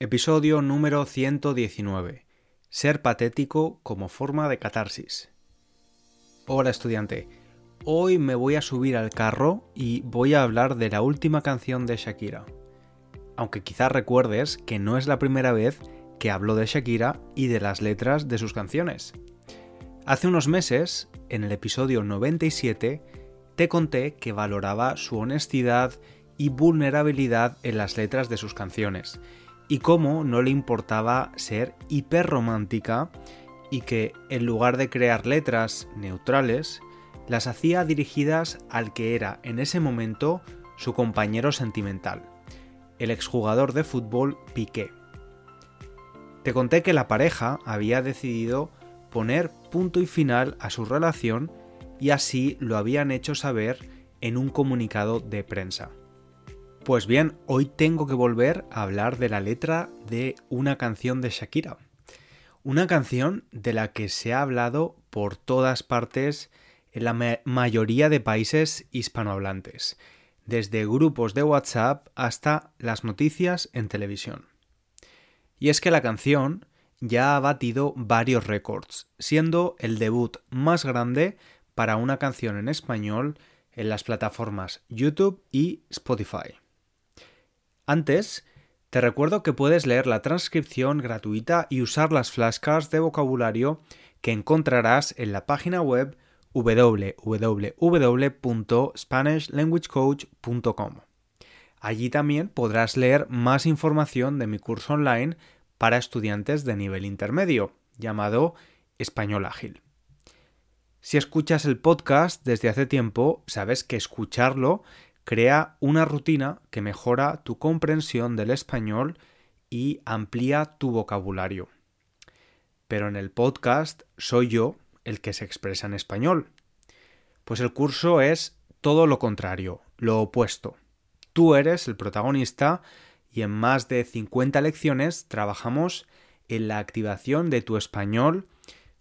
Episodio número 119. Ser patético como forma de catarsis. Hola estudiante, hoy me voy a subir al carro y voy a hablar de la última canción de Shakira. Aunque quizás recuerdes que no es la primera vez que hablo de Shakira y de las letras de sus canciones. Hace unos meses, en el episodio 97, te conté que valoraba su honestidad y vulnerabilidad en las letras de sus canciones, y cómo no le importaba ser hiperromántica y que en lugar de crear letras neutrales, las hacía dirigidas al que era en ese momento su compañero sentimental, el exjugador de fútbol Piqué. Te conté que la pareja había decidido poner punto y final a su relación y así lo habían hecho saber en un comunicado de prensa. Pues bien, hoy tengo que volver a hablar de la letra de una canción de Shakira. Una canción de la que se ha hablado por todas partes en la mayoría de países hispanohablantes, desde grupos de WhatsApp hasta las noticias en televisión. Y es que la canción ya ha batido varios récords, siendo el debut más grande para una canción en español en las plataformas YouTube y Spotify. Antes, te recuerdo que puedes leer la transcripción gratuita y usar las flashcards de vocabulario que encontrarás en la página web www.spanishlanguagecoach.com. Allí también podrás leer más información de mi curso online para estudiantes de nivel intermedio, llamado Español Ágil. Si escuchas el podcast desde hace tiempo, sabes que escucharlo Crea una rutina que mejora tu comprensión del español y amplía tu vocabulario. Pero en el podcast soy yo el que se expresa en español. Pues el curso es todo lo contrario, lo opuesto. Tú eres el protagonista y en más de 50 lecciones trabajamos en la activación de tu español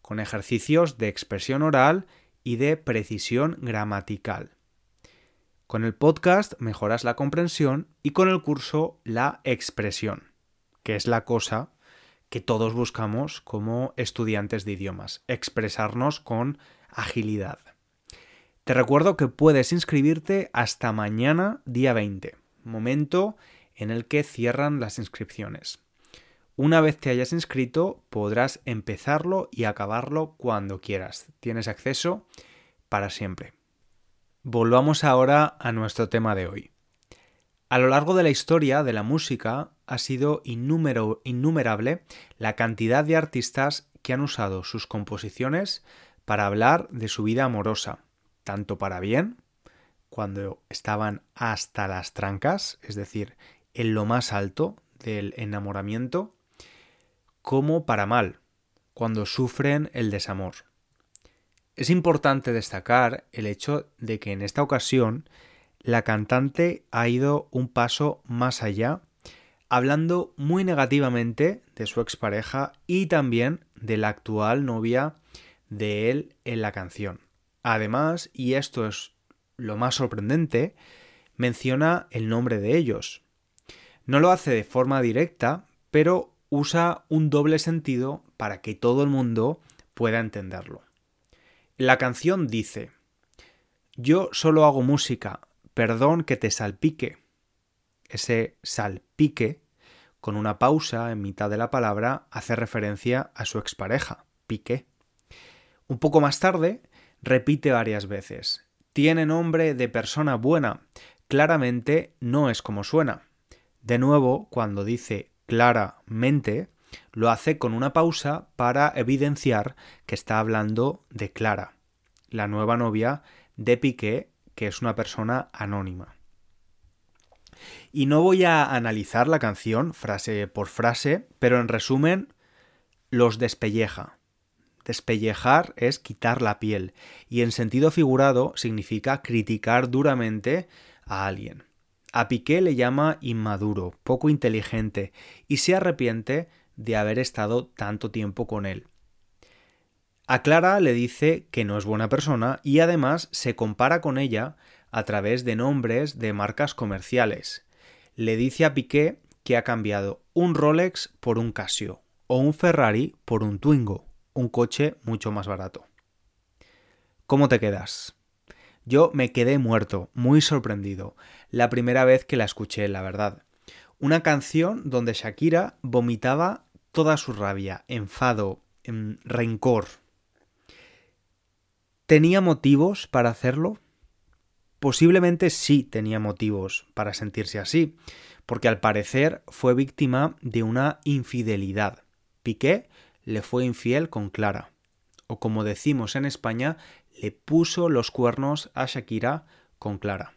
con ejercicios de expresión oral y de precisión gramatical. Con el podcast mejoras la comprensión y con el curso la expresión, que es la cosa que todos buscamos como estudiantes de idiomas, expresarnos con agilidad. Te recuerdo que puedes inscribirte hasta mañana día 20, momento en el que cierran las inscripciones. Una vez te hayas inscrito podrás empezarlo y acabarlo cuando quieras. Tienes acceso para siempre. Volvamos ahora a nuestro tema de hoy. A lo largo de la historia de la música ha sido innumerable la cantidad de artistas que han usado sus composiciones para hablar de su vida amorosa, tanto para bien, cuando estaban hasta las trancas, es decir, en lo más alto del enamoramiento, como para mal, cuando sufren el desamor. Es importante destacar el hecho de que en esta ocasión la cantante ha ido un paso más allá, hablando muy negativamente de su expareja y también de la actual novia de él en la canción. Además, y esto es lo más sorprendente, menciona el nombre de ellos. No lo hace de forma directa, pero usa un doble sentido para que todo el mundo pueda entenderlo. La canción dice, yo solo hago música, perdón que te salpique. Ese salpique, con una pausa en mitad de la palabra, hace referencia a su expareja, Piqué. Un poco más tarde, repite varias veces, tiene nombre de persona buena, claramente no es como suena. De nuevo, cuando dice claramente, lo hace con una pausa para evidenciar que está hablando de Clara, la nueva novia de Piqué, que es una persona anónima. Y no voy a analizar la canción frase por frase, pero en resumen, los despelleja. Despellejar es quitar la piel y en sentido figurado significa criticar duramente a alguien. A Piqué le llama inmaduro, poco inteligente y se arrepiente de haber estado tanto tiempo con él. A Clara le dice que no es buena persona y además se compara con ella a través de nombres de marcas comerciales. Le dice a Piqué que ha cambiado un Rolex por un Casio o un Ferrari por un Twingo, un coche mucho más barato. ¿Cómo te quedas? Yo me quedé muerto, muy sorprendido, la primera vez que la escuché, la verdad. Una canción donde Shakira vomitaba toda su rabia, enfado, em, rencor. ¿Tenía motivos para hacerlo? Posiblemente sí tenía motivos para sentirse así, porque al parecer fue víctima de una infidelidad. Piqué le fue infiel con Clara, o como decimos en España, le puso los cuernos a Shakira con Clara.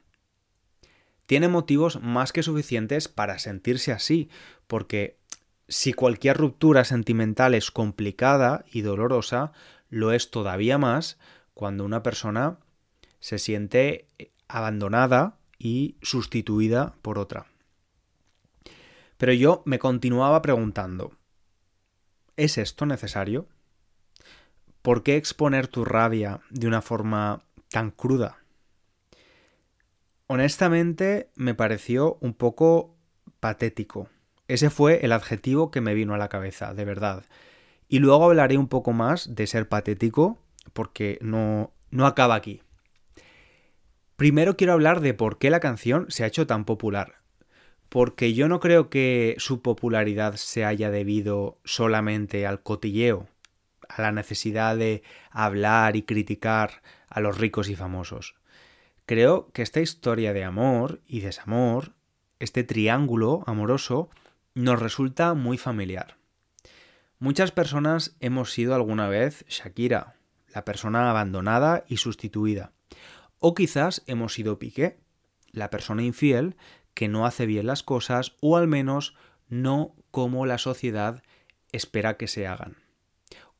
Tiene motivos más que suficientes para sentirse así, porque si cualquier ruptura sentimental es complicada y dolorosa, lo es todavía más cuando una persona se siente abandonada y sustituida por otra. Pero yo me continuaba preguntando, ¿es esto necesario? ¿Por qué exponer tu rabia de una forma tan cruda? Honestamente me pareció un poco patético. Ese fue el adjetivo que me vino a la cabeza, de verdad. Y luego hablaré un poco más de ser patético, porque no, no acaba aquí. Primero quiero hablar de por qué la canción se ha hecho tan popular. Porque yo no creo que su popularidad se haya debido solamente al cotilleo a la necesidad de hablar y criticar a los ricos y famosos. Creo que esta historia de amor y desamor, este triángulo amoroso, nos resulta muy familiar. Muchas personas hemos sido alguna vez Shakira, la persona abandonada y sustituida. O quizás hemos sido Piqué, la persona infiel que no hace bien las cosas o al menos no como la sociedad espera que se hagan.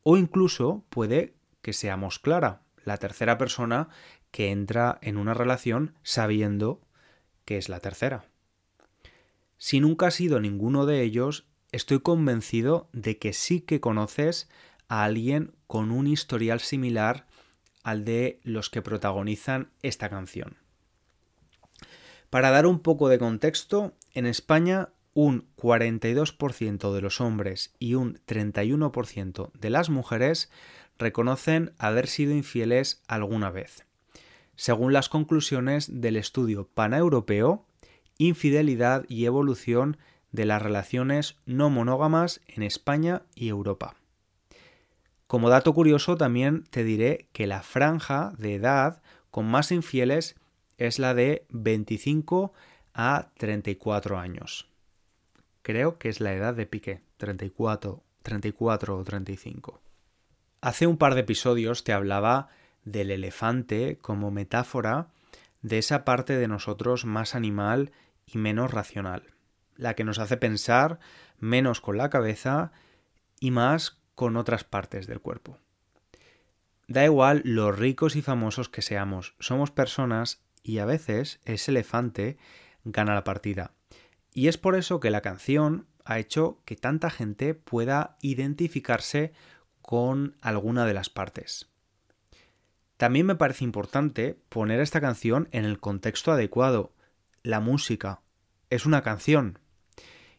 O incluso puede que seamos Clara, la tercera persona que entra en una relación sabiendo que es la tercera. Si nunca has sido ninguno de ellos, estoy convencido de que sí que conoces a alguien con un historial similar al de los que protagonizan esta canción. Para dar un poco de contexto, en España un 42% de los hombres y un 31% de las mujeres reconocen haber sido infieles alguna vez. Según las conclusiones del estudio paneuropeo, Infidelidad y evolución de las relaciones no monógamas en España y Europa. Como dato curioso también te diré que la franja de edad con más infieles es la de 25 a 34 años creo que es la edad de Piqué, 34, 34 o 35. Hace un par de episodios te hablaba del elefante como metáfora de esa parte de nosotros más animal y menos racional, la que nos hace pensar menos con la cabeza y más con otras partes del cuerpo. Da igual los ricos y famosos que seamos, somos personas y a veces ese elefante gana la partida. Y es por eso que la canción ha hecho que tanta gente pueda identificarse con alguna de las partes. También me parece importante poner esta canción en el contexto adecuado. La música es una canción.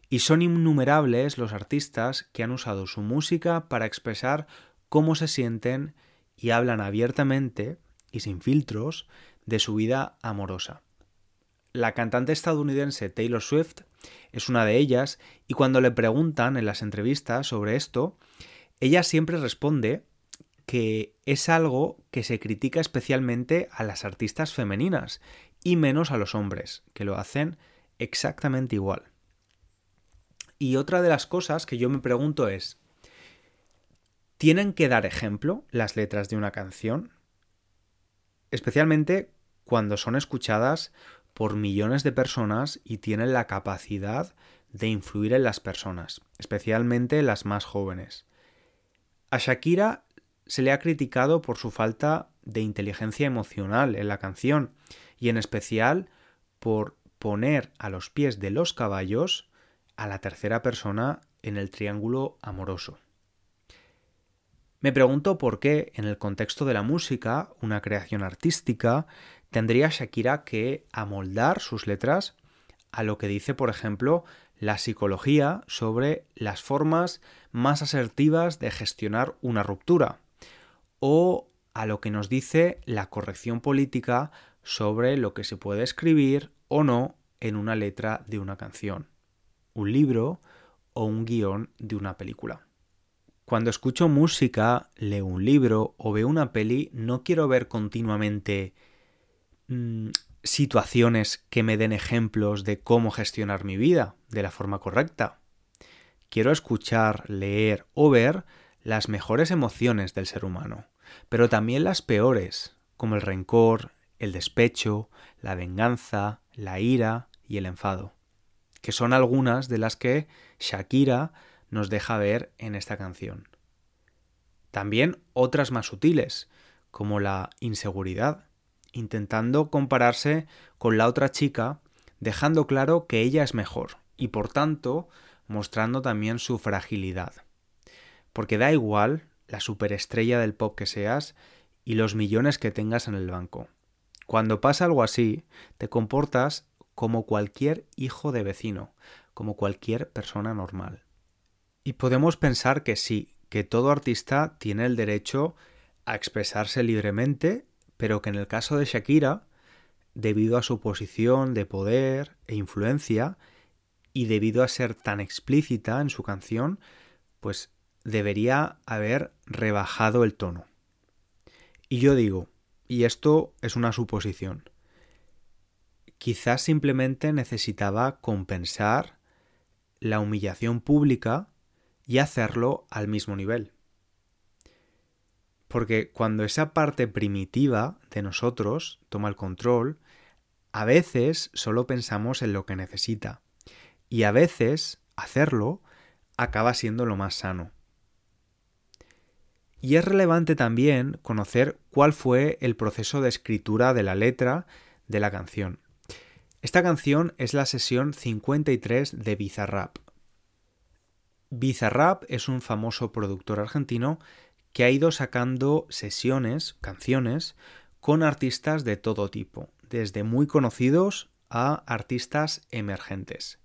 Y son innumerables los artistas que han usado su música para expresar cómo se sienten y hablan abiertamente y sin filtros de su vida amorosa. La cantante estadounidense Taylor Swift es una de ellas y cuando le preguntan en las entrevistas sobre esto, ella siempre responde que es algo que se critica especialmente a las artistas femeninas y menos a los hombres, que lo hacen exactamente igual. Y otra de las cosas que yo me pregunto es, ¿tienen que dar ejemplo las letras de una canción? Especialmente cuando son escuchadas por millones de personas y tienen la capacidad de influir en las personas, especialmente las más jóvenes. A Shakira se le ha criticado por su falta de inteligencia emocional en la canción y en especial por poner a los pies de los caballos a la tercera persona en el triángulo amoroso. Me pregunto por qué, en el contexto de la música, una creación artística, tendría Shakira que amoldar sus letras a lo que dice, por ejemplo, la psicología sobre las formas más asertivas de gestionar una ruptura o a lo que nos dice la corrección política sobre lo que se puede escribir o no en una letra de una canción, un libro o un guion de una película. Cuando escucho música, leo un libro o veo una peli, no quiero ver continuamente mm, situaciones que me den ejemplos de cómo gestionar mi vida de la forma correcta. Quiero escuchar, leer o ver las mejores emociones del ser humano, pero también las peores, como el rencor, el despecho, la venganza, la ira y el enfado, que son algunas de las que Shakira nos deja ver en esta canción. También otras más sutiles, como la inseguridad, intentando compararse con la otra chica, dejando claro que ella es mejor y por tanto mostrando también su fragilidad. Porque da igual la superestrella del pop que seas y los millones que tengas en el banco. Cuando pasa algo así, te comportas como cualquier hijo de vecino, como cualquier persona normal. Y podemos pensar que sí, que todo artista tiene el derecho a expresarse libremente pero que en el caso de Shakira, debido a su posición de poder e influencia, y debido a ser tan explícita en su canción, pues debería haber rebajado el tono. Y yo digo, y esto es una suposición, quizás simplemente necesitaba compensar la humillación pública y hacerlo al mismo nivel. Porque cuando esa parte primitiva de nosotros toma el control, a veces solo pensamos en lo que necesita. Y a veces hacerlo acaba siendo lo más sano. Y es relevante también conocer cuál fue el proceso de escritura de la letra de la canción. Esta canción es la sesión 53 de Bizarrap. Bizarrap es un famoso productor argentino que ha ido sacando sesiones, canciones, con artistas de todo tipo, desde muy conocidos a artistas emergentes.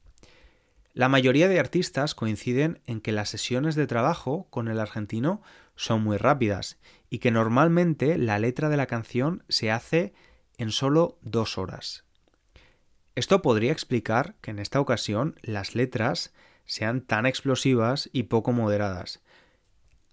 La mayoría de artistas coinciden en que las sesiones de trabajo con el argentino son muy rápidas y que normalmente la letra de la canción se hace en solo dos horas. Esto podría explicar que en esta ocasión las letras sean tan explosivas y poco moderadas,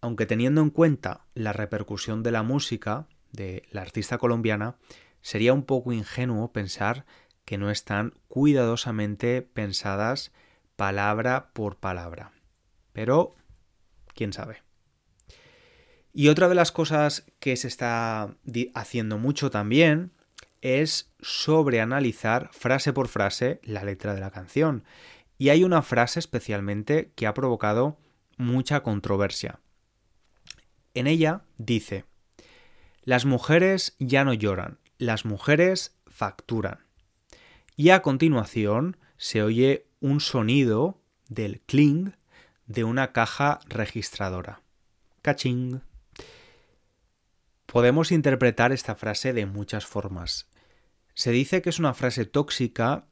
aunque teniendo en cuenta la repercusión de la música de la artista colombiana, sería un poco ingenuo pensar que no están cuidadosamente pensadas palabra por palabra. Pero, quién sabe. Y otra de las cosas que se está haciendo mucho también es sobreanalizar frase por frase la letra de la canción. Y hay una frase especialmente que ha provocado mucha controversia. En ella dice, las mujeres ya no lloran, las mujeres facturan. Y a continuación se oye un sonido del cling de una caja registradora. Caching. Podemos interpretar esta frase de muchas formas. Se dice que es una frase tóxica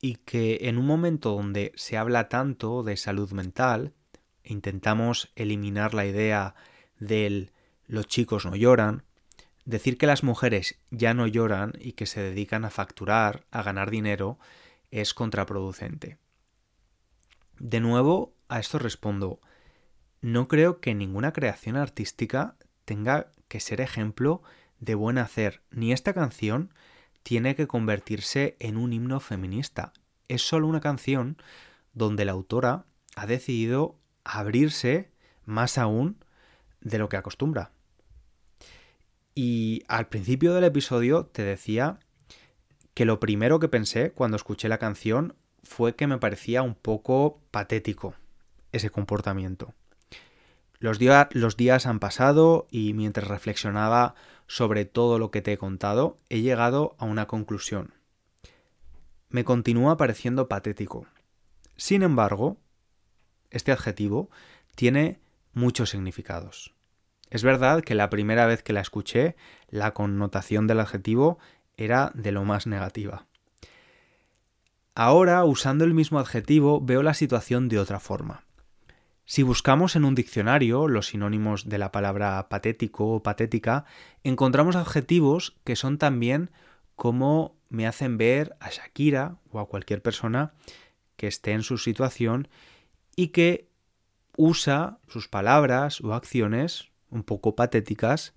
y que en un momento donde se habla tanto de salud mental, intentamos eliminar la idea del los chicos no lloran, decir que las mujeres ya no lloran y que se dedican a facturar, a ganar dinero, es contraproducente. De nuevo, a esto respondo, no creo que ninguna creación artística tenga que ser ejemplo de buen hacer, ni esta canción tiene que convertirse en un himno feminista. Es solo una canción donde la autora ha decidido abrirse más aún de lo que acostumbra. Y al principio del episodio te decía que lo primero que pensé cuando escuché la canción fue que me parecía un poco patético ese comportamiento. Los, días han pasado y mientras reflexionaba sobre todo lo que te he contado, he llegado a una conclusión. Me continúa pareciendo patético. Sin embargo, este adjetivo tiene muchos significados. Es verdad que la primera vez que la escuché, la connotación del adjetivo era de lo más negativa. Ahora, usando el mismo adjetivo, veo la situación de otra forma. Si buscamos en un diccionario los sinónimos de la palabra patético o patética, encontramos adjetivos que son también como me hacen ver a Shakira o a cualquier persona que esté en su situación y que usa sus palabras o acciones un poco patéticas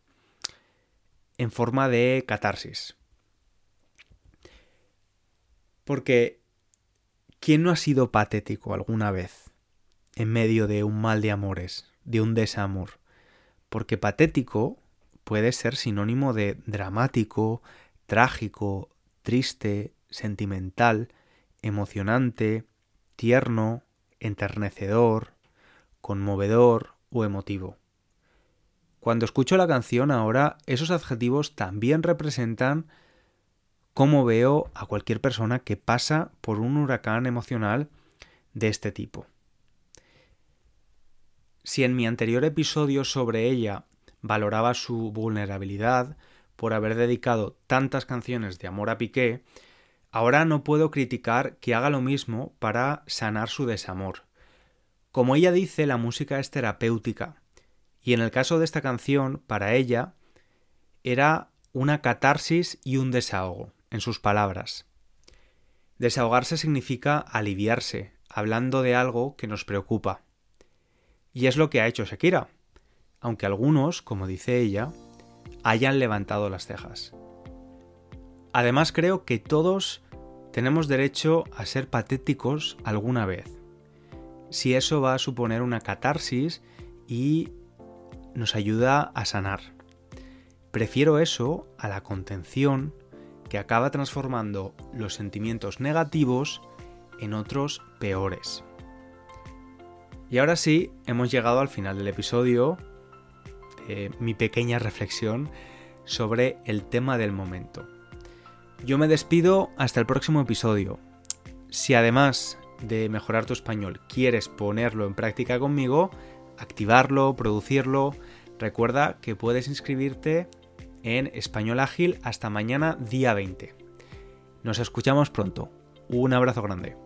en forma de catarsis. Porque ¿quién no ha sido patético alguna vez en medio de un mal de amores, de un desamor? Porque patético puede ser sinónimo de dramático, trágico, triste, sentimental, emocionante, tierno, enternecedor, conmovedor o emotivo. Cuando escucho la canción ahora, esos adjetivos también representan cómo veo a cualquier persona que pasa por un huracán emocional de este tipo. Si en mi anterior episodio sobre ella valoraba su vulnerabilidad por haber dedicado tantas canciones de amor a Piqué, ahora no puedo criticar que haga lo mismo para sanar su desamor. Como ella dice, la música es terapéutica, y en el caso de esta canción, para ella, era una catarsis y un desahogo en sus palabras. Desahogarse significa aliviarse, hablando de algo que nos preocupa. Y es lo que ha hecho Shakira, aunque algunos, como dice ella, hayan levantado las cejas. Además creo que todos tenemos derecho a ser patéticos alguna vez, si eso va a suponer una catarsis y nos ayuda a sanar. Prefiero eso a la contención que acaba transformando los sentimientos negativos en otros peores. Y ahora sí, hemos llegado al final del episodio, de mi pequeña reflexión sobre el tema del momento. Yo me despido hasta el próximo episodio. Si además de mejorar tu español quieres ponerlo en práctica conmigo, activarlo, producirlo, recuerda que puedes inscribirte en Español Ágil hasta mañana día 20. Nos escuchamos pronto. Un abrazo grande.